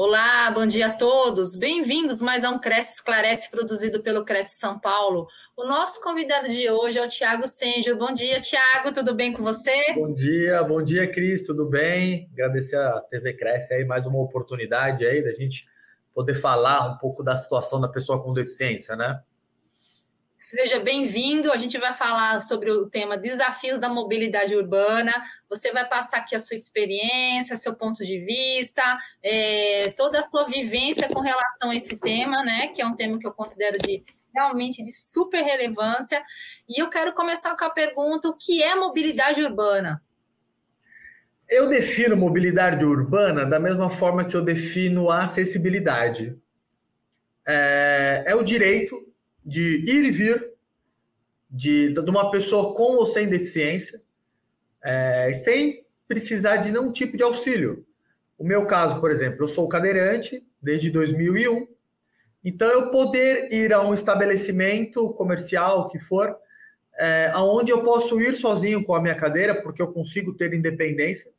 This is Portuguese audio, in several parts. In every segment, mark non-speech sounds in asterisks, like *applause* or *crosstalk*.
Olá, bom dia a todos. Bem-vindos mais a um Cresce Esclarece produzido pelo Cresce São Paulo. O nosso convidado de hoje é o Tiago Senjo. Bom dia, Tiago, tudo bem com você? Bom dia, bom dia, Cris, tudo bem? Agradecer a TV Cresce aí mais uma oportunidade aí da gente poder falar um pouco da situação da pessoa com deficiência, né? Seja bem-vindo. A gente vai falar sobre o tema desafios da mobilidade urbana. Você vai passar aqui a sua experiência, seu ponto de vista, é, toda a sua vivência com relação a esse tema, né? Que é um tema que eu considero de realmente de super relevância. E eu quero começar com a pergunta: o que é mobilidade urbana? Eu defino mobilidade urbana da mesma forma que eu defino acessibilidade. É, é o direito de ir e vir de, de uma pessoa com ou sem deficiência, é, sem precisar de nenhum tipo de auxílio. O meu caso, por exemplo, eu sou cadeirante desde 2001, então eu poder ir a um estabelecimento comercial que for, é, aonde eu posso ir sozinho com a minha cadeira, porque eu consigo ter independência,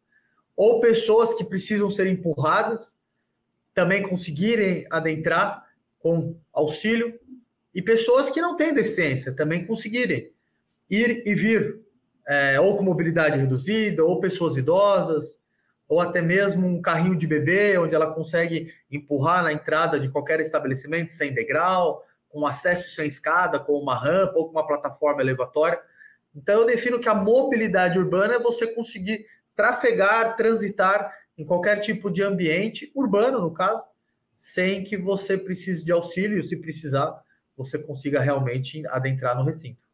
ou pessoas que precisam ser empurradas também conseguirem adentrar com auxílio e pessoas que não têm deficiência também conseguirem ir e vir, é, ou com mobilidade reduzida, ou pessoas idosas, ou até mesmo um carrinho de bebê, onde ela consegue empurrar na entrada de qualquer estabelecimento sem degrau, com acesso sem escada, com uma rampa ou com uma plataforma elevatória. Então, eu defino que a mobilidade urbana é você conseguir trafegar, transitar em qualquer tipo de ambiente, urbano no caso, sem que você precise de auxílio, se precisar, você consiga realmente adentrar no recinto.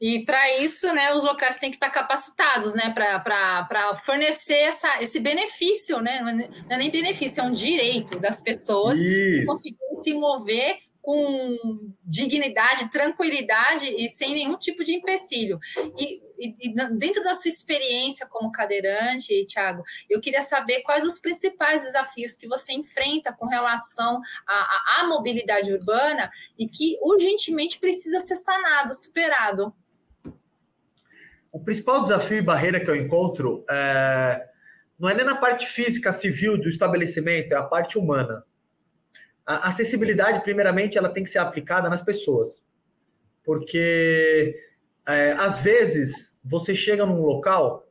E para isso, né, os locais têm que estar capacitados, né, para fornecer essa, esse benefício, né? Não é nem benefício, é um direito das pessoas conseguirem se mover com dignidade, tranquilidade e sem nenhum tipo de empecilho. E, e, e, dentro da sua experiência como cadeirante, Tiago, eu queria saber quais os principais desafios que você enfrenta com relação à, à mobilidade urbana e que urgentemente precisa ser sanado, superado. O principal desafio e barreira que eu encontro é, não é nem na parte física, civil do estabelecimento, é a parte humana a acessibilidade, primeiramente, ela tem que ser aplicada nas pessoas. Porque, é, às vezes, você chega num local,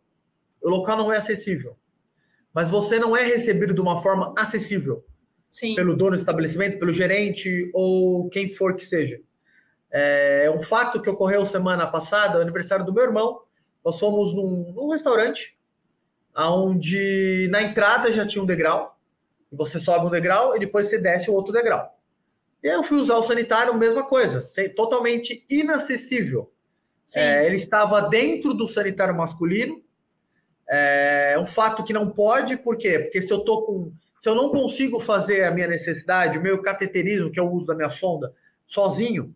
o local não é acessível, mas você não é recebido de uma forma acessível Sim. pelo dono do estabelecimento, pelo gerente ou quem for que seja. É um fato que ocorreu semana passada, aniversário do meu irmão. Nós fomos num, num restaurante, onde na entrada já tinha um degrau, você sobe um degrau e depois você desce o outro degrau. E aí eu fui usar o sanitário, mesma coisa, totalmente inacessível. É, ele estava dentro do sanitário masculino. É um fato que não pode, por quê? Porque se eu tô com. Se eu não consigo fazer a minha necessidade, o meu cateterismo, que é o uso da minha sonda, sozinho,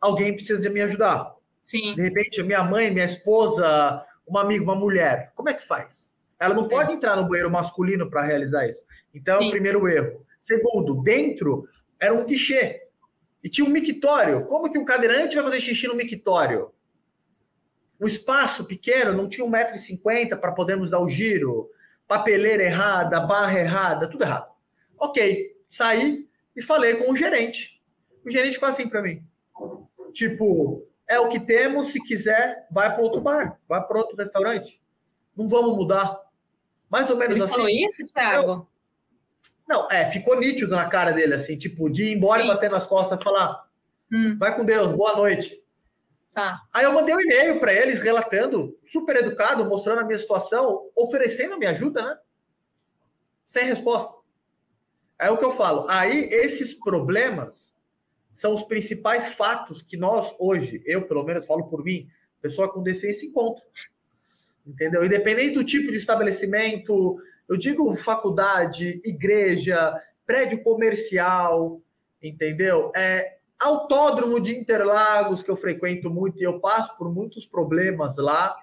alguém precisa de me ajudar. Sim. De repente, minha mãe, minha esposa, uma amiga, uma mulher, como é que faz? Ela não pode entrar no banheiro masculino para realizar isso. Então, Sim. primeiro erro. Segundo, dentro era um guichê. E tinha um mictório. Como que um cadeirante vai fazer xixi no mictório? O espaço pequeno, não tinha 1,50m para podermos dar o giro. Papeleira errada, barra errada, tudo errado. Ok, saí e falei com o gerente. O gerente ficou assim para mim. Tipo, é o que temos, se quiser, vai para outro bar, vai para outro restaurante. Não vamos mudar. Mais ou menos Ele assim. falou isso, Thiago? Eu, não, é, ficou nítido na cara dele, assim, tipo, de ir embora Sim. e bater nas costas e falar: hum. vai com Deus, boa noite. Tá. Aí eu mandei um e-mail para eles relatando, super educado, mostrando a minha situação, oferecendo a minha ajuda, né? Sem resposta. É o que eu falo. Aí esses problemas são os principais fatos que nós hoje, eu pelo menos falo por mim, pessoa com deficiência encontra. Entendeu? Independente do tipo de estabelecimento, eu digo faculdade, igreja, prédio comercial, entendeu? É autódromo de Interlagos que eu frequento muito e eu passo por muitos problemas lá,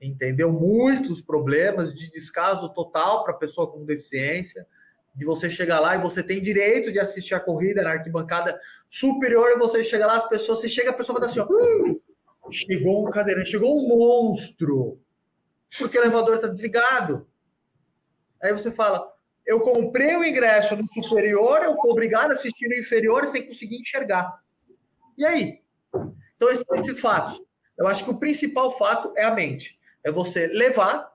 entendeu? Muitos problemas de descaso total para pessoa com deficiência. De você chegar lá e você tem direito de assistir a corrida na arquibancada superior, e você chega lá, as pessoas, você chega, a pessoa dar assim, ó, chegou um cadeirante, chegou um monstro, porque o elevador está desligado. Aí você fala, eu comprei o ingresso no superior, eu fui obrigado a assistir no inferior sem conseguir enxergar. E aí? Então, esses, esses fatos. Eu acho que o principal fato é a mente. É você levar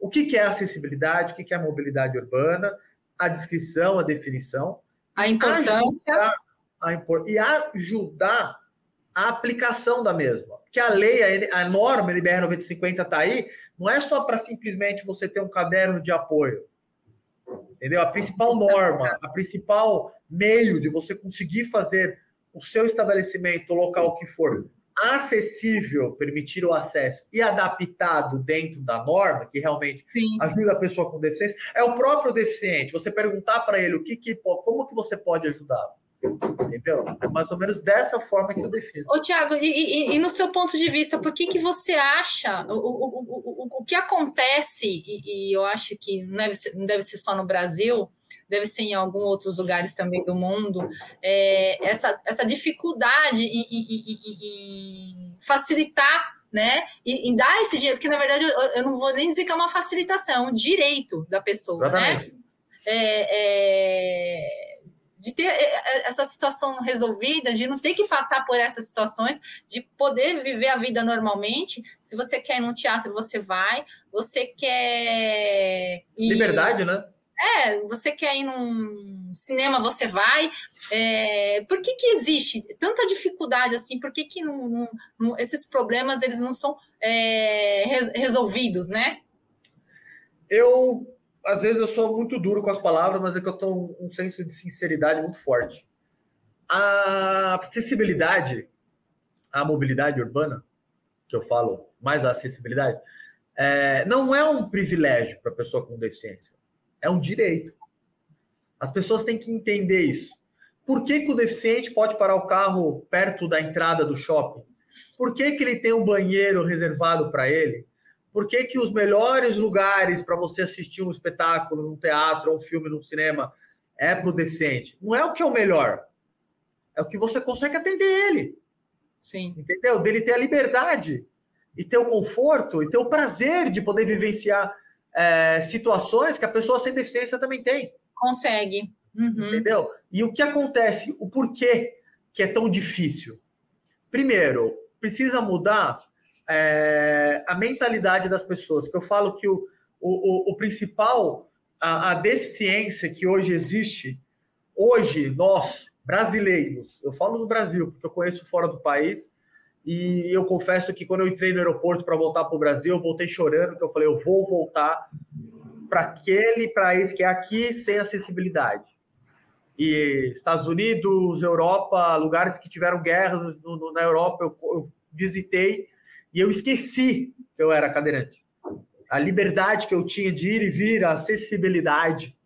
o que é acessibilidade, o que é mobilidade urbana, a descrição, a definição. A importância. A impor, e ajudar a aplicação da mesma. Porque a lei, a, a norma NBR 9050 está aí, não é só para simplesmente você ter um caderno de apoio. Entendeu? A principal norma, a principal meio de você conseguir fazer o seu estabelecimento, local que for, acessível, permitir o acesso e adaptado dentro da norma, que realmente Sim. ajuda a pessoa com deficiência, é o próprio deficiente. Você perguntar para ele o que, que como que você pode ajudá-lo. Entendeu? É mais ou menos dessa forma que eu defino. Ô, Tiago, e, e, e, no seu ponto de vista, por que, que você acha o, o, o, o que acontece, e, e, eu acho que não deve, ser, não deve ser só no Brasil, deve ser em alguns outros lugares também do mundo, é, essa, essa dificuldade em, em, em facilitar né? E, e, dar esse direito, porque na verdade eu, eu, não vou nem dizer que é uma facilitação, é um direito da pessoa, né? Exatamente. né? É, é, de ter é, é, essa situação resolvida, de não ter que passar por essas situações, de poder viver a vida normalmente. Se você quer ir num teatro, você vai. Você quer. Ir... Liberdade, né? É, você quer ir num cinema, você vai. É, por que, que existe tanta dificuldade assim? Por que, que não, não, não, esses problemas eles não são é, resolvidos, né? Eu às vezes eu sou muito duro com as palavras, mas é que eu tenho um senso de sinceridade muito forte. A acessibilidade, a mobilidade urbana, que eu falo mais a acessibilidade, é, não é um privilégio para a pessoa com deficiência, é um direito. As pessoas têm que entender isso. Por que, que o deficiente pode parar o carro perto da entrada do shopping? Por que, que ele tem um banheiro reservado para ele? Por que, que os melhores lugares para você assistir um espetáculo, num teatro, um filme, num cinema, é para o deficiente? Não é o que é o melhor. É o que você consegue atender ele. Sim. Entendeu? Dele ter a liberdade e ter o conforto e ter o prazer de poder vivenciar é, situações que a pessoa sem deficiência também tem. Consegue. Uhum. Entendeu? E o que acontece? O porquê que é tão difícil? Primeiro, precisa mudar é, a mentalidade das pessoas. Que eu falo que o, o, o principal, a, a, deficiência que hoje existe, hoje, nós, brasileiros, eu falo do Brasil, porque eu conheço fora do país, e eu confesso que quando eu entrei no aeroporto para voltar para o Brasil, eu voltei chorando, que eu falei, eu vou voltar para aquele país que é aqui sem acessibilidade. E Estados Unidos, Europa, lugares que tiveram guerras no, no, na Europa, eu, eu visitei e eu esqueci que eu era cadeirante. A liberdade que eu tinha de ir e vir, a acessibilidade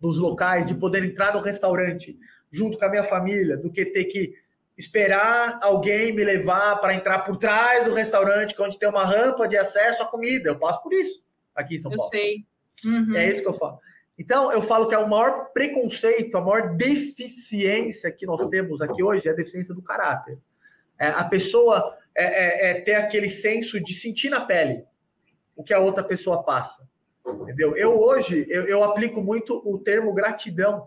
dos locais, de poder entrar no restaurante junto com a minha família, do que ter que esperar alguém me levar para entrar por trás do restaurante, onde tem uma rampa de acesso à comida. Eu passo por isso aqui em São Paulo. Eu sei. Uhum. É isso que eu falo. Então, eu falo que é o maior preconceito, a maior deficiência que nós temos aqui hoje é a deficiência do caráter. É, a pessoa é, é, é, ter aquele senso de sentir na pele o que a outra pessoa passa. Entendeu? Eu hoje eu, eu aplico muito o termo gratidão,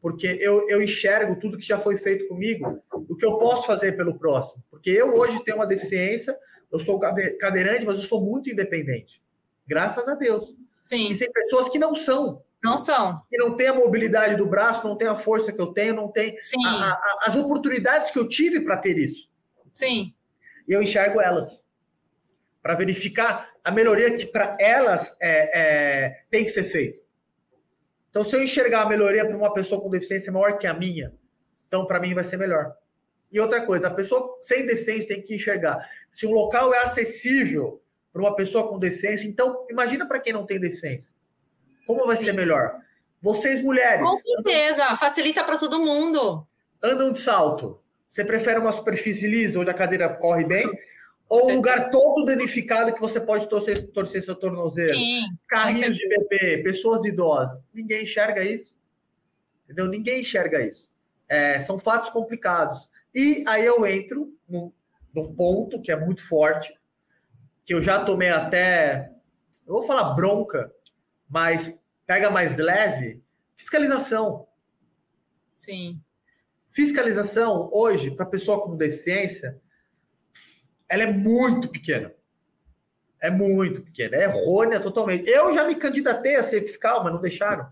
porque eu, eu enxergo tudo que já foi feito comigo, o que eu posso fazer pelo próximo. Porque eu hoje tenho uma deficiência, eu sou cadeirante, mas eu sou muito independente. Graças a Deus. Sim. E tem pessoas que não são. Não são. Que não tem a mobilidade do braço, não tem a força que eu tenho, não tem a, a, as oportunidades que eu tive para ter isso. Sim e eu enxergo elas para verificar a melhoria que para elas é, é, tem que ser feita. Então, se eu enxergar a melhoria para uma pessoa com deficiência maior que a minha, então para mim vai ser melhor. E outra coisa, a pessoa sem deficiência tem que enxergar. Se um local é acessível para uma pessoa com deficiência, então imagina para quem não tem deficiência. Como vai Sim. ser melhor? Vocês mulheres. Com certeza, andam, facilita para todo mundo. Andam de salto. Você prefere uma superfície lisa, onde a cadeira corre bem, ou um lugar todo danificado que você pode torcer, torcer seu tornozelo? Sim. Carrinhos de bebê, pessoas idosas. Ninguém enxerga isso. Entendeu? Ninguém enxerga isso. É, são fatos complicados. E aí eu entro num, num ponto que é muito forte, que eu já tomei até, eu vou falar bronca, mas pega mais leve, fiscalização. Sim. Fiscalização, hoje, para pessoa com deficiência, ela é muito pequena. É muito pequena. É errônea totalmente. Eu já me candidatei a ser fiscal, mas não deixaram.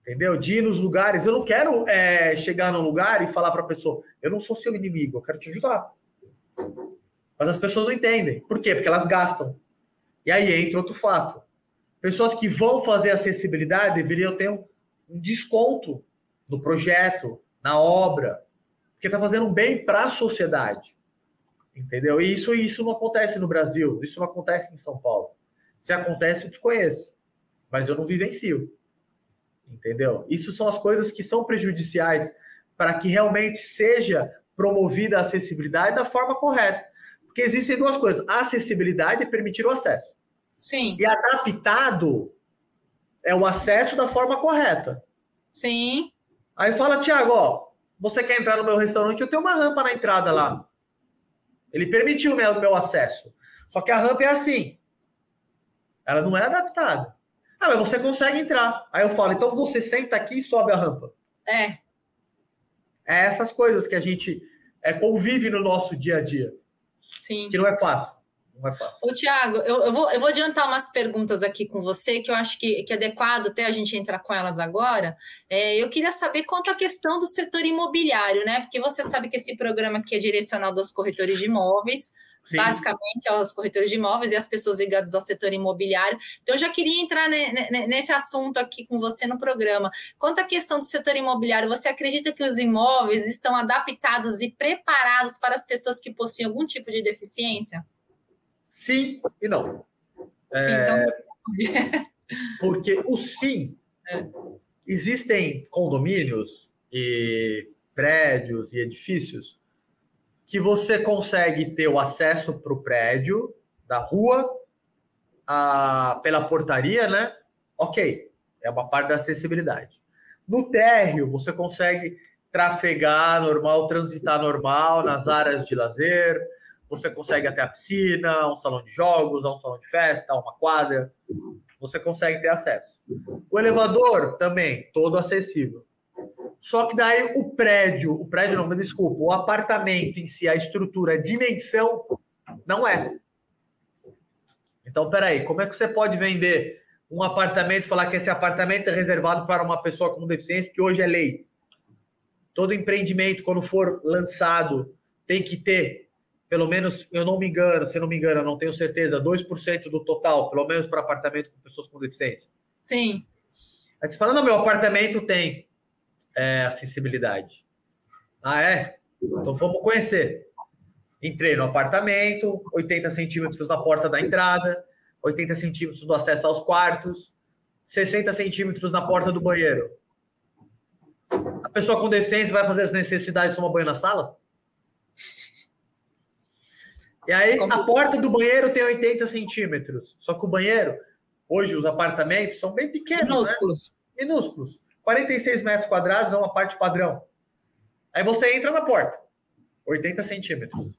Entendeu? De ir nos lugares. Eu não quero é, chegar num lugar e falar para a pessoa: eu não sou seu inimigo, eu quero te ajudar. Mas as pessoas não entendem. Por quê? Porque elas gastam. E aí entra outro fato. Pessoas que vão fazer acessibilidade deveriam ter um desconto no projeto, na obra, porque está fazendo um bem para a sociedade. Entendeu? E isso, isso não acontece no Brasil, isso não acontece em São Paulo. Se acontece, eu desconheço. Mas eu não vivencio entendeu? Isso são as coisas que são prejudiciais para que realmente seja promovida a acessibilidade da forma correta. Porque existem duas coisas: a acessibilidade é permitir o acesso. Sim. E adaptado é o acesso da forma correta. Sim. Aí fala, Tiago, ó, você quer entrar no meu restaurante? Eu tenho uma rampa na entrada lá. Ele permitiu o meu, meu acesso. Só que a rampa é assim. Ela não é adaptada. Ah, mas você consegue entrar. Aí eu falo, então você senta aqui e sobe a rampa. É. É essas coisas que a gente é, convive no nosso dia a dia. Sim. Que não é fácil. Não é fácil. Ô, Tiago, eu, eu, vou, eu vou adiantar umas perguntas aqui com você, que eu acho que, que é adequado até a gente entrar com elas agora. É, eu queria saber quanto à questão do setor imobiliário, né? Porque você sabe que esse programa aqui é direcionado aos corretores de imóveis. Sim. basicamente aos corretores de imóveis e às pessoas ligadas ao setor imobiliário. Então, eu já queria entrar nesse assunto aqui com você no programa. Quanto à questão do setor imobiliário, você acredita que os imóveis estão adaptados e preparados para as pessoas que possuem algum tipo de deficiência? Sim e não. Sim, é... então... *laughs* Porque o sim, é. existem condomínios e prédios e edifícios que você consegue ter o acesso para o prédio da rua a, pela portaria, né? Ok, é uma parte da acessibilidade. No térreo, você consegue trafegar normal, transitar normal nas áreas de lazer, você consegue até a piscina, um salão de jogos, um salão de festa, uma quadra, você consegue ter acesso. O elevador também, todo acessível. Só que daí o prédio, o prédio não, me desculpa, o apartamento em si, a estrutura, a dimensão, não é. Então, peraí, como é que você pode vender um apartamento e falar que esse apartamento é reservado para uma pessoa com deficiência, que hoje é lei? Todo empreendimento, quando for lançado, tem que ter, pelo menos, eu não me engano, se não me engano, eu não tenho certeza, 2% do total, pelo menos para apartamento com pessoas com deficiência. Sim. Aí você fala, não, meu apartamento tem é, acessibilidade. Ah, é? Então vamos conhecer. Entrei no apartamento, 80 centímetros da porta da entrada, 80 centímetros do acesso aos quartos, 60 centímetros na porta do banheiro. A pessoa com deficiência vai fazer as necessidades de tomar banho na sala? E aí, a porta do banheiro tem 80 centímetros. Só que o banheiro, hoje, os apartamentos são bem pequenos. Minúsculos. Né? Minúsculos. 46 metros quadrados é uma parte padrão. Aí você entra na porta, 80 centímetros.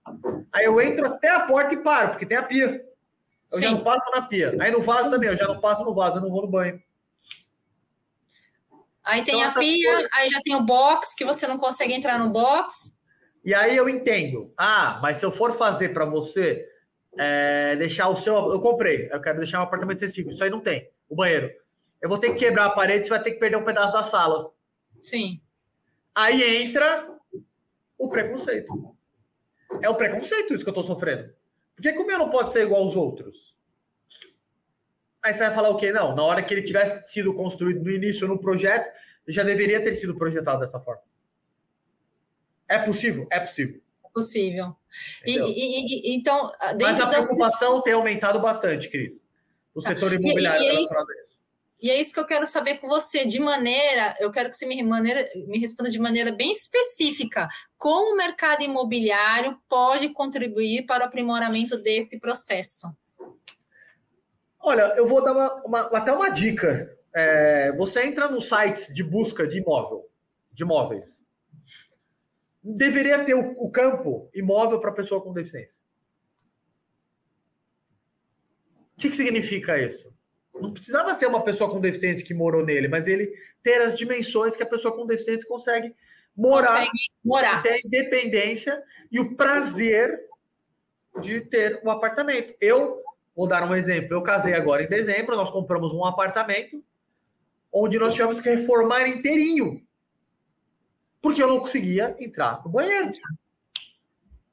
Aí eu entro até a porta e paro, porque tem a pia. Eu Sim. já não passo na pia. Aí no vaso Sim. também, eu já não passo no vaso, eu não vou no banho. Aí tem então, a pia, coisas... aí já tem o box, que você não consegue entrar no box. E aí eu entendo. Ah, mas se eu for fazer para você é, deixar o seu. Eu comprei, eu quero deixar um apartamento acessível. Isso aí não tem. O banheiro eu vou ter que quebrar a parede, você vai ter que perder um pedaço da sala. Sim. Aí entra o preconceito. É o preconceito isso que eu estou sofrendo. Por que, que o meu não pode ser igual aos outros? Aí você vai falar o quê? Não, na hora que ele tivesse sido construído no início no projeto, já deveria ter sido projetado dessa forma. É possível? É possível. É possível. E, e, e, então, Mas a preocupação das... tem aumentado bastante, Cris. O tá. setor imobiliário. E, e é isso, e é isso que eu quero saber com você, de maneira, eu quero que você me, maneira, me responda de maneira bem específica. Como o mercado imobiliário pode contribuir para o aprimoramento desse processo? Olha, eu vou dar uma, uma, até uma dica. É, você entra no site de busca de imóvel, de imóveis. Deveria ter o, o campo imóvel para pessoa com deficiência. O que, que significa isso? Não precisava ser uma pessoa com deficiência que morou nele, mas ele ter as dimensões que a pessoa com deficiência consegue morar, consegue morar. ter a independência e o prazer de ter um apartamento. Eu vou dar um exemplo. Eu casei agora em dezembro, nós compramos um apartamento onde nós tivemos que reformar inteirinho. Porque eu não conseguia entrar no banheiro. O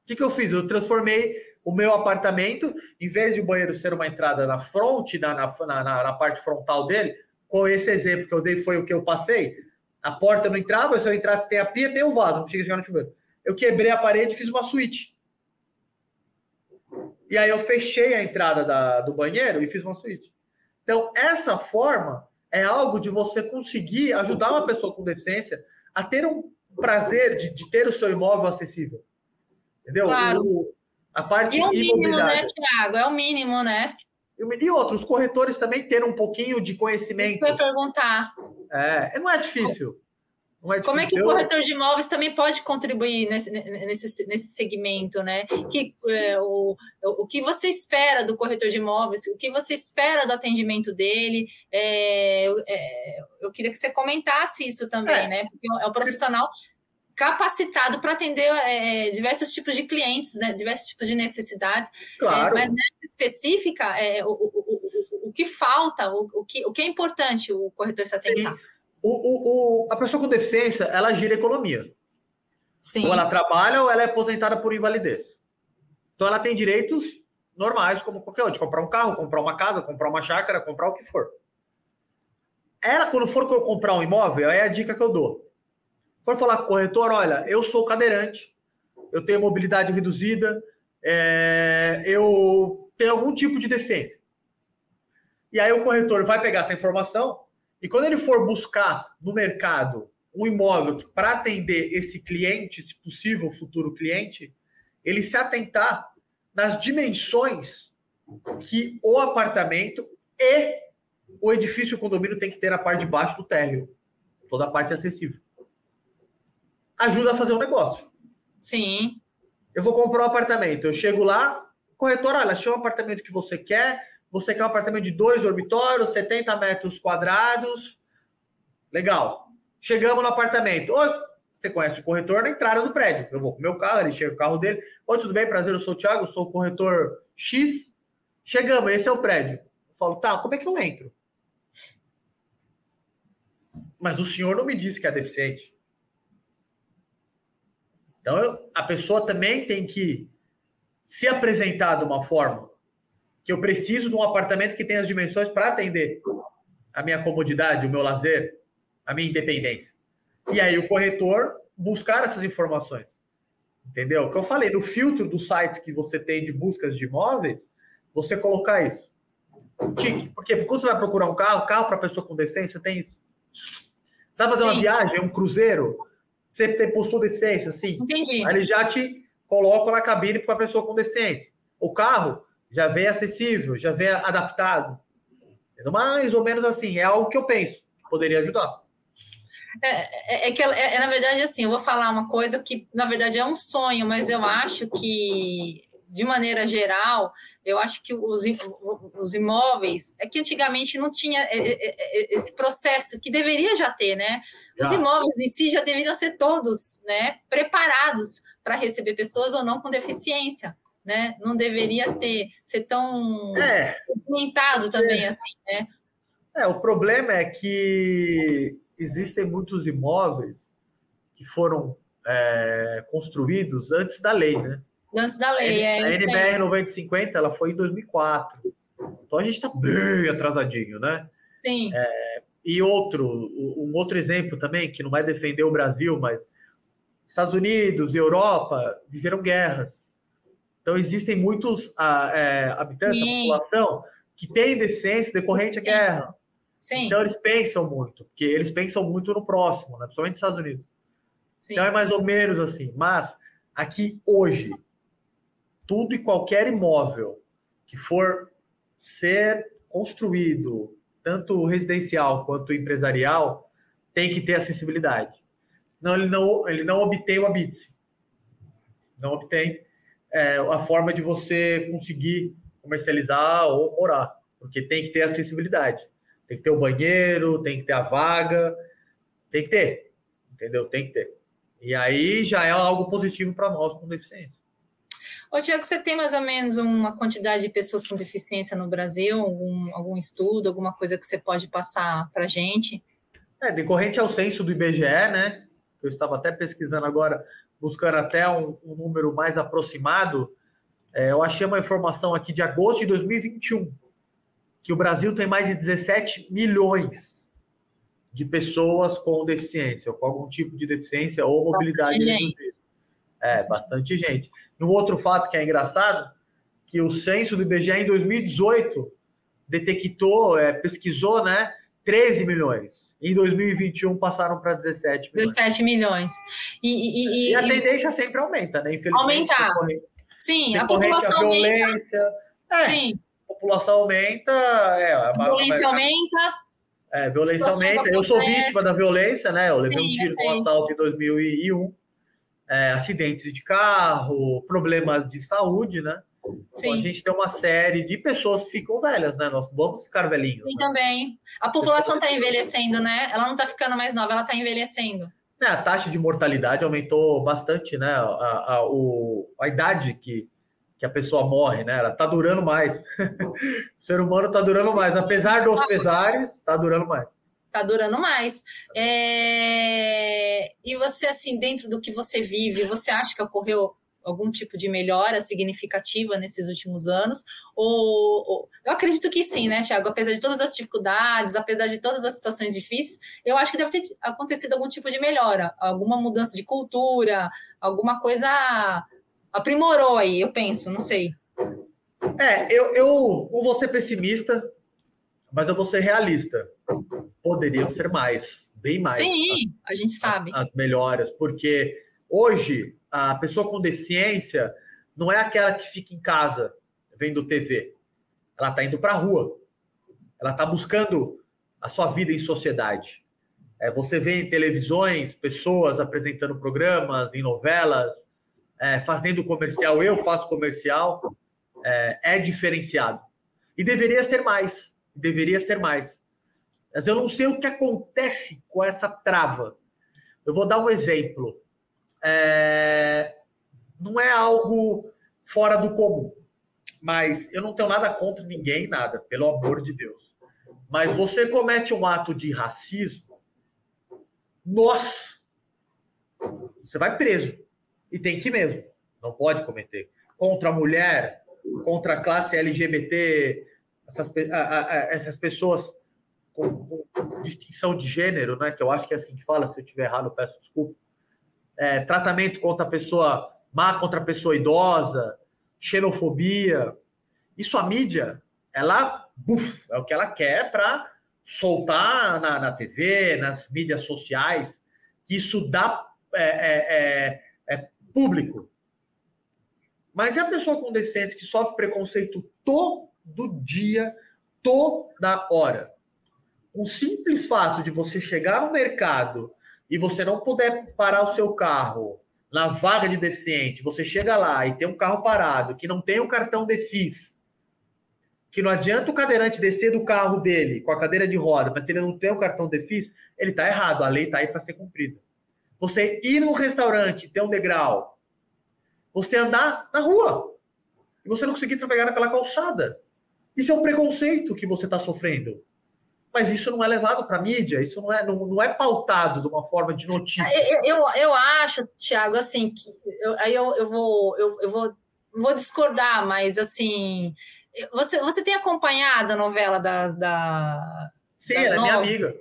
que, que eu fiz? Eu transformei o meu apartamento, em vez de o banheiro ser uma entrada na fronte, na, na, na, na parte frontal dele, com esse exemplo que eu dei foi o que eu passei, a porta não entrava, se eu entrasse tem a pia, tem o vaso, não chegar no chuveiro. Eu quebrei a parede e fiz uma suíte. E aí eu fechei a entrada da, do banheiro e fiz uma suíte. Então, essa forma é algo de você conseguir ajudar uma pessoa com deficiência a ter um prazer de, de ter o seu imóvel acessível. Entendeu? Claro. O, a parte e é o mínimo, né, Tiago? É o mínimo, né? E outros, corretores também ter um pouquinho de conhecimento. Isso que eu ia perguntar. É, não é difícil. É Como é que o corretor de imóveis também pode contribuir nesse, nesse, nesse segmento, né? Que, é, o, o que você espera do corretor de imóveis, o que você espera do atendimento dele? É, é, eu queria que você comentasse isso também, é. né? Porque é um profissional capacitado para atender é, diversos tipos de clientes, né? diversos tipos de necessidades. É, claro. mas nessa específica, o, o, o, o, que falta, o, o, que, o que é importante o corretor se atentar? Sim o, o, o, a pessoa com deficiência, ela gira economia. Sim. Ou ela trabalha ou ela é aposentada por invalidez. Então ela tem direitos normais, como qualquer outro, de comprar um carro, comprar uma casa, comprar uma chácara, comprar o que for. Ela, quando for comprar um imóvel, é a dica que eu dou. For falar com o corretor, olha, eu sou cadeirante, eu tenho mobilidade reduzida, é, eu tenho algum tipo de deficiência. E aí o corretor vai pegar essa informação e quando ele for buscar no mercado um imóvel para atender esse cliente, esse possível futuro cliente, ele se atentar nas dimensões que o apartamento e o edifício o condomínio tem que ter a parte de baixo do térreo, toda a parte acessível. Ajuda a fazer um negócio. Sim. Eu vou comprar um apartamento, eu chego lá, corretor, olha, achei um apartamento que você quer, você quer um apartamento de dois dormitórios, 70 metros quadrados. Legal. Chegamos no apartamento. Oi, você conhece o corretor na entrada do prédio. Eu vou com o meu carro, ele chega o carro dele. Oi, tudo bem? Prazer, eu sou o Thiago, sou o corretor X. Chegamos, esse é o prédio. Eu falo, tá, como é que eu entro? Mas o senhor não me disse que é deficiente. Então, eu, a pessoa também tem que se apresentar de uma forma que eu preciso de um apartamento que tenha as dimensões para atender a minha comodidade, o meu lazer, a minha independência. E aí o corretor buscar essas informações. Entendeu? O que eu falei, no filtro dos sites que você tem de buscas de imóveis, você colocar isso. Tique. Porque quando você vai procurar um carro, carro para pessoa com deficiência, tem isso. Você vai fazer uma viagem, um cruzeiro, você tem possui deficiência, assim. Entendi. Aí ele já te coloca na cabine para pessoa com deficiência. O carro, já vem acessível, já vem adaptado. Mais ou menos assim, é algo que eu penso que poderia ajudar. É, é, é que, é, é, na verdade, assim, eu vou falar uma coisa que, na verdade, é um sonho, mas eu acho que, de maneira geral, eu acho que os, os imóveis, é que antigamente não tinha é, é, esse processo, que deveria já ter, né? Os imóveis em si já deveriam ser todos né, preparados para receber pessoas ou não com deficiência né? Não deveria ter ser tão é, documentado também é. assim, né? É, o problema é que existem muitos imóveis que foram é, construídos antes da lei, né? Antes da lei, a, é. A NBR 9050 ela foi em 2004. Então a gente está bem atrasadinho, né? Sim. É, e outro, um outro exemplo também, que não vai defender o Brasil, mas Estados Unidos e Europa viveram guerras. Então, existem muitos ah, é, habitantes Sim. da população que têm deficiência decorrente à guerra. Sim. Então, eles pensam muito, porque eles pensam muito no próximo, né? principalmente nos Estados Unidos. Sim. Então, é mais ou menos assim. Mas, aqui hoje, tudo e qualquer imóvel que for ser construído, tanto residencial quanto empresarial, tem que ter acessibilidade. Não, ele não, ele não obtém o ABITSE. Não obtém é, a forma de você conseguir comercializar ou morar. porque tem que ter acessibilidade. Tem que ter o banheiro, tem que ter a vaga, tem que ter, entendeu? Tem que ter. E aí já é algo positivo para nós com deficiência. Ô, Tiago, você tem mais ou menos uma quantidade de pessoas com deficiência no Brasil? Algum, algum estudo, alguma coisa que você pode passar para a gente? É, decorrente ao censo do IBGE, né? Eu estava até pesquisando agora, buscando até um, um número mais aproximado. É, eu achei uma informação aqui de agosto de 2021, que o Brasil tem mais de 17 milhões de pessoas com deficiência, ou com algum tipo de deficiência ou mobilidade reduzida. É, bastante gente. E um outro fato que é engraçado, que o censo do IBGE em 2018 detectou, é, pesquisou, né, 13 milhões. Em 2021 passaram para 17 milhões. 17 milhões. E, e, e, e a tendência sempre aumenta, né? Infelizmente. Aumentar. Sim, a população a violência. Aumenta. É, Sim. A população aumenta. É, a violência a, aumenta. É, violência aumenta. Eu sou vítima da violência, né? Eu levei Sim, um tiro com um assalto em 2001 é, acidentes de carro, problemas de saúde, né? Então, a gente tem uma série de pessoas que ficam velhas, né? Nós vamos ficar velhinhos. Sim, né? também. A população está envelhecendo, né? Ela não está ficando mais nova, ela está envelhecendo. É, a taxa de mortalidade aumentou bastante, né? A, a, o, a idade que, que a pessoa morre, né? Ela está durando mais. *laughs* o ser humano está durando mais. Apesar dos pesares, está durando mais tá durando mais. É... E você, assim, dentro do que você vive, você acha que ocorreu algum tipo de melhora significativa nesses últimos anos? Ou, ou, eu acredito que sim, né, Tiago? Apesar de todas as dificuldades, apesar de todas as situações difíceis, eu acho que deve ter acontecido algum tipo de melhora, alguma mudança de cultura, alguma coisa aprimorou aí, eu penso, não sei. É, eu, eu vou ser pessimista, mas eu vou ser realista. Poderiam ser mais, bem mais. Sim, as, a gente sabe. As, as melhoras, porque hoje a pessoa com deficiência não é aquela que fica em casa vendo TV. Ela está indo para a rua. Ela está buscando a sua vida em sociedade. É, você vê em televisões pessoas apresentando programas, em novelas, é, fazendo comercial. Eu faço comercial. É, é diferenciado. E deveria ser mais deveria ser mais. Mas eu não sei o que acontece com essa trava. Eu vou dar um exemplo. É... Não é algo fora do comum, mas eu não tenho nada contra ninguém, nada, pelo amor de Deus. Mas você comete um ato de racismo, nossa, você vai preso. E tem que ir mesmo. Não pode cometer. Contra a mulher, contra a classe LGBT, essas, essas pessoas com, com, distinção de gênero, né? Que eu acho que é assim que fala, se eu estiver errado, eu peço desculpa. É, tratamento contra a pessoa má contra a pessoa idosa, xenofobia. Isso a mídia, ela buf, é o que ela quer para soltar na, na TV, nas mídias sociais, que isso dá é, é, é, é público. Mas é a pessoa com deficiência que sofre preconceito todo do dia, toda hora. O simples fato de você chegar no mercado e você não puder parar o seu carro na vaga de deficiente, você chega lá e tem um carro parado que não tem o cartão Defis, que não adianta o cadeirante descer do carro dele com a cadeira de roda, mas se ele não tem o cartão Defis, ele está errado, a lei está aí para ser cumprida. Você ir num restaurante, ter um degrau, você andar na rua e você não conseguir trafegar naquela calçada. Isso é um preconceito que você está sofrendo. Mas isso não é levado para a mídia, isso não é, não, não é pautado de uma forma de notícia. Eu, eu, eu acho, Tiago, assim, que eu, aí eu, eu, vou, eu, eu vou, vou discordar, mas assim. Você, você tem acompanhado a novela da. da Sim, ela é minha amiga.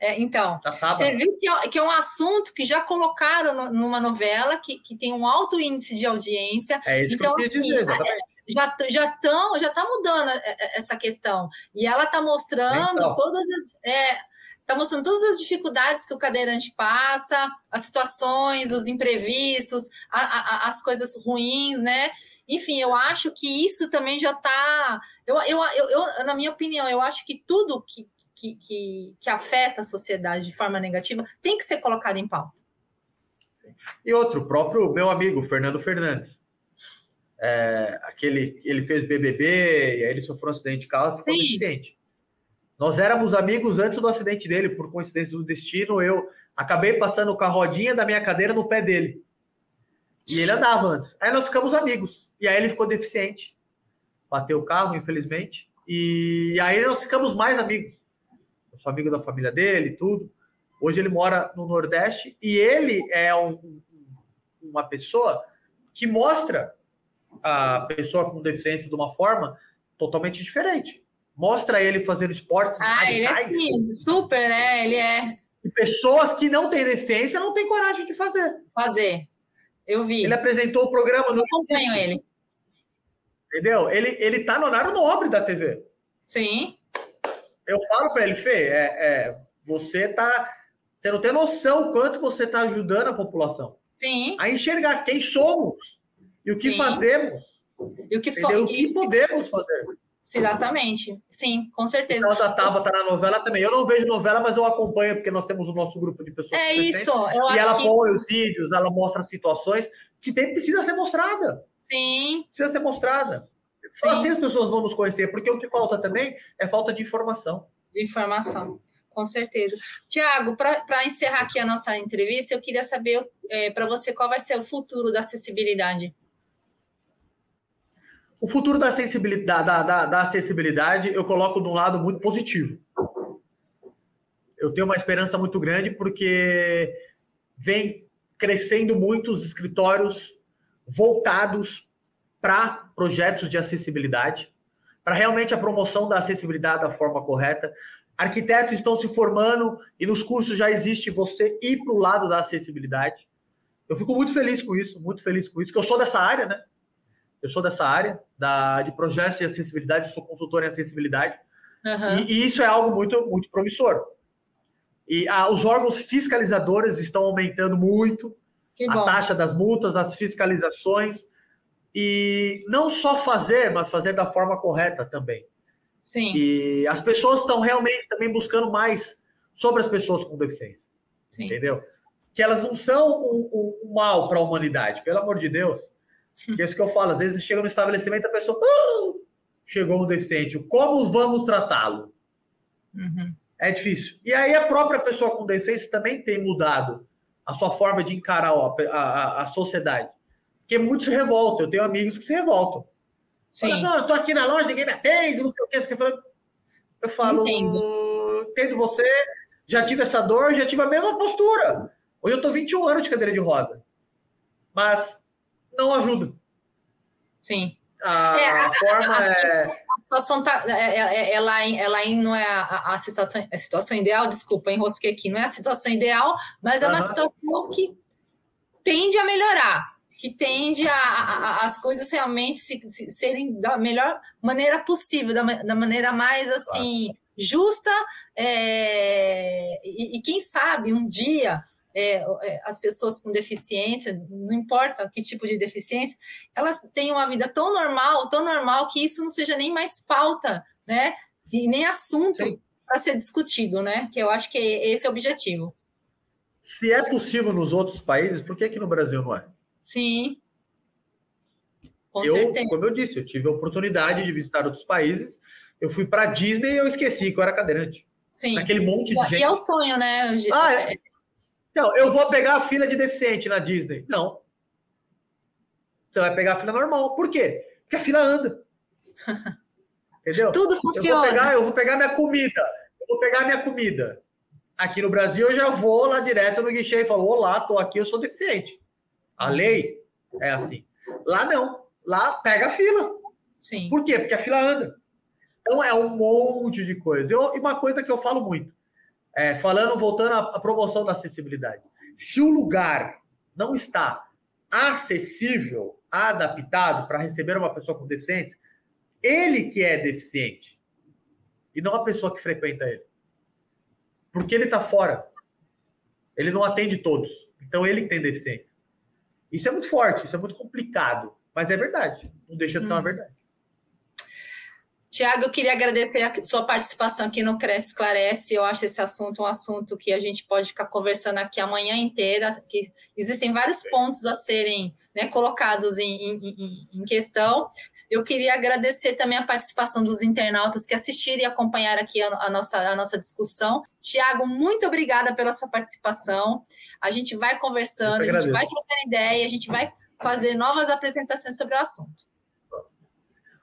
É, então, você viu que é, que é, um assunto que já colocaram no, numa novela que, que tem um alto índice de audiência. É isso então, que eu assim, dizer, exatamente já já estão já está mudando é, é, essa questão e ela está mostrando então. todas as é, tá mostrando todas as dificuldades que o cadeirante passa, as situações, os imprevistos, a, a, as coisas ruins, né? Enfim, eu acho que isso também já está. Eu, eu, eu, eu, na minha opinião, eu acho que tudo que, que, que, que afeta a sociedade de forma negativa tem que ser colocado em pauta. E outro, o próprio meu amigo Fernando Fernandes é, aquele, ele fez BBB, e aí ele sofreu um acidente de carro, ficou deficiente. Nós éramos amigos antes do acidente dele, por coincidência do destino, eu acabei passando com a rodinha da minha cadeira no pé dele. E ele andava antes. Aí nós ficamos amigos. E aí ele ficou deficiente. Bateu o carro, infelizmente. E aí nós ficamos mais amigos. Eu sou amigo da família dele, tudo. Hoje ele mora no Nordeste e ele é um, uma pessoa que mostra a pessoa com deficiência de uma forma totalmente diferente. Mostra ele fazendo esportes. Ah, radicais. ele é sim, super, né? Ele é. E pessoas que não têm deficiência não têm coragem de fazer. Fazer. Eu vi. Ele apresentou o programa no. Eu acompanho ele. Entendeu? Ele, ele tá no horário nobre da TV. Sim. Eu falo para ele, Fê, é, é, você tá. Você não tem noção quanto você está ajudando a população. Sim. A enxergar quem somos e o que Sim. fazemos. E o que, so... o que podemos fazer. Exatamente. Sim, com certeza. A Taba tá na novela também. Eu não vejo novela, mas eu acompanho porque nós temos o nosso grupo de pessoas. É isso. Eu e ela põe os vídeos, ela mostra situações que tem, precisa ser mostrada. Sim. Precisa ser mostrada. Só assim as pessoas vão nos conhecer, porque o que falta também é falta de informação. De informação, com certeza. Tiago, para encerrar aqui a nossa entrevista, eu queria saber é, para você qual vai ser o futuro da acessibilidade. O futuro da acessibilidade, da, da, da acessibilidade eu coloco de um lado muito positivo. Eu tenho uma esperança muito grande porque vem crescendo muitos escritórios voltados para projetos de acessibilidade, para realmente a promoção da acessibilidade da forma correta. Arquitetos estão se formando e nos cursos já existe você ir para o lado da acessibilidade. Eu fico muito feliz com isso, muito feliz com isso, que eu sou dessa área, né? Eu sou dessa área da, de projetos de acessibilidade, sou consultor em acessibilidade. Uhum. E, e, isso é algo muito, muito promissor. E ah, os órgãos fiscalizadores estão aumentando muito a taxa das multas, as fiscalizações. E não só fazer, mas fazer da forma correta também. Sim. E as pessoas estão realmente também buscando mais sobre as pessoas com deficiência. Sim. Entendeu? Que elas não são um, um, um mal para a humanidade, pelo amor de Deus. Que é isso que eu falo, às vezes chega no estabelecimento a pessoa oh, chegou um deficiente, como vamos tratá-lo? Uhum. É difícil. E aí a própria pessoa com deficiência também tem mudado a sua forma de encarar a, a, a sociedade. Porque muitos se revoltam. Eu tenho amigos que se revoltam. Sim. Fala, não, eu tô aqui na loja, ninguém me atende, não sei o que. Você fala... Eu falo, entendo. entendo você, já tive essa dor, já tive a mesma postura. Hoje eu tô 21 anos de cadeira de roda. Mas não ajuda. Sim. A, é, a, forma a, é. A situação tá, é, é, é, ela, ela não é a, a, situação, a situação ideal, desculpa, enrosquei aqui, não é a situação ideal, mas é uma situação que tende a melhorar, que tende a, a as coisas realmente se, se, serem da melhor maneira possível, da, da maneira mais assim claro. justa, é, e, e quem sabe um dia é, é, as pessoas com deficiência, não importa que tipo de deficiência, elas têm uma vida tão normal, tão normal, que isso não seja nem mais pauta, né? E nem assunto para ser discutido, né? Que eu acho que esse é o objetivo. Se é possível nos outros países, por que aqui no Brasil não é? Sim. Com eu, certeza. como eu disse, eu tive a oportunidade de visitar outros países. Eu fui para Disney e eu esqueci que eu era cadeirante. Sim. Naquele monte de gente. E é o sonho, né? Ah, é. Então, eu vou pegar a fila de deficiente na Disney. Não. Você vai pegar a fila normal. Por quê? Porque a fila anda. *laughs* Entendeu? Tudo funciona. Eu vou pegar, eu vou pegar minha comida. Eu vou pegar minha comida. Aqui no Brasil, eu já vou lá direto no guichê e falo: Olá, tô aqui, eu sou deficiente. A lei é assim. Lá não. Lá pega a fila. Sim. Por quê? Porque a fila anda. Então é um monte de coisa. Eu, e uma coisa que eu falo muito: é, falando, voltando à, à promoção da acessibilidade. Se o lugar não está acessível, adaptado para receber uma pessoa com deficiência, ele que é deficiente e não a pessoa que frequenta ele. Porque ele está fora. Ele não atende todos. Então ele tem deficiência. Isso é muito forte, isso é muito complicado, mas é verdade. Não deixa de ser uma hum. verdade. Tiago, eu queria agradecer a sua participação aqui no Cresce Esclarece. Eu acho esse assunto um assunto que a gente pode ficar conversando aqui a manhã inteira, que existem vários pontos a serem né, colocados em, em, em, questão. Eu queria agradecer também a participação dos internautas que assistiram e acompanharam aqui a, a nossa, a nossa discussão. Tiago, muito obrigada pela sua participação. A gente vai conversando, a gente vai trocando ideia, a gente vai fazer novas apresentações sobre o assunto.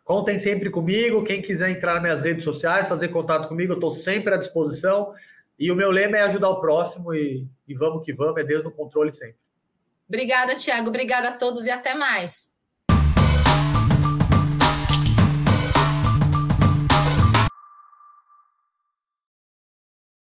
Contem sempre comigo. Quem quiser entrar nas minhas redes sociais, fazer contato comigo, eu estou sempre à disposição. E o meu lema é ajudar o próximo e, e vamos que vamos, é Deus no controle sempre. Obrigada, Tiago. Obrigada a todos e até mais.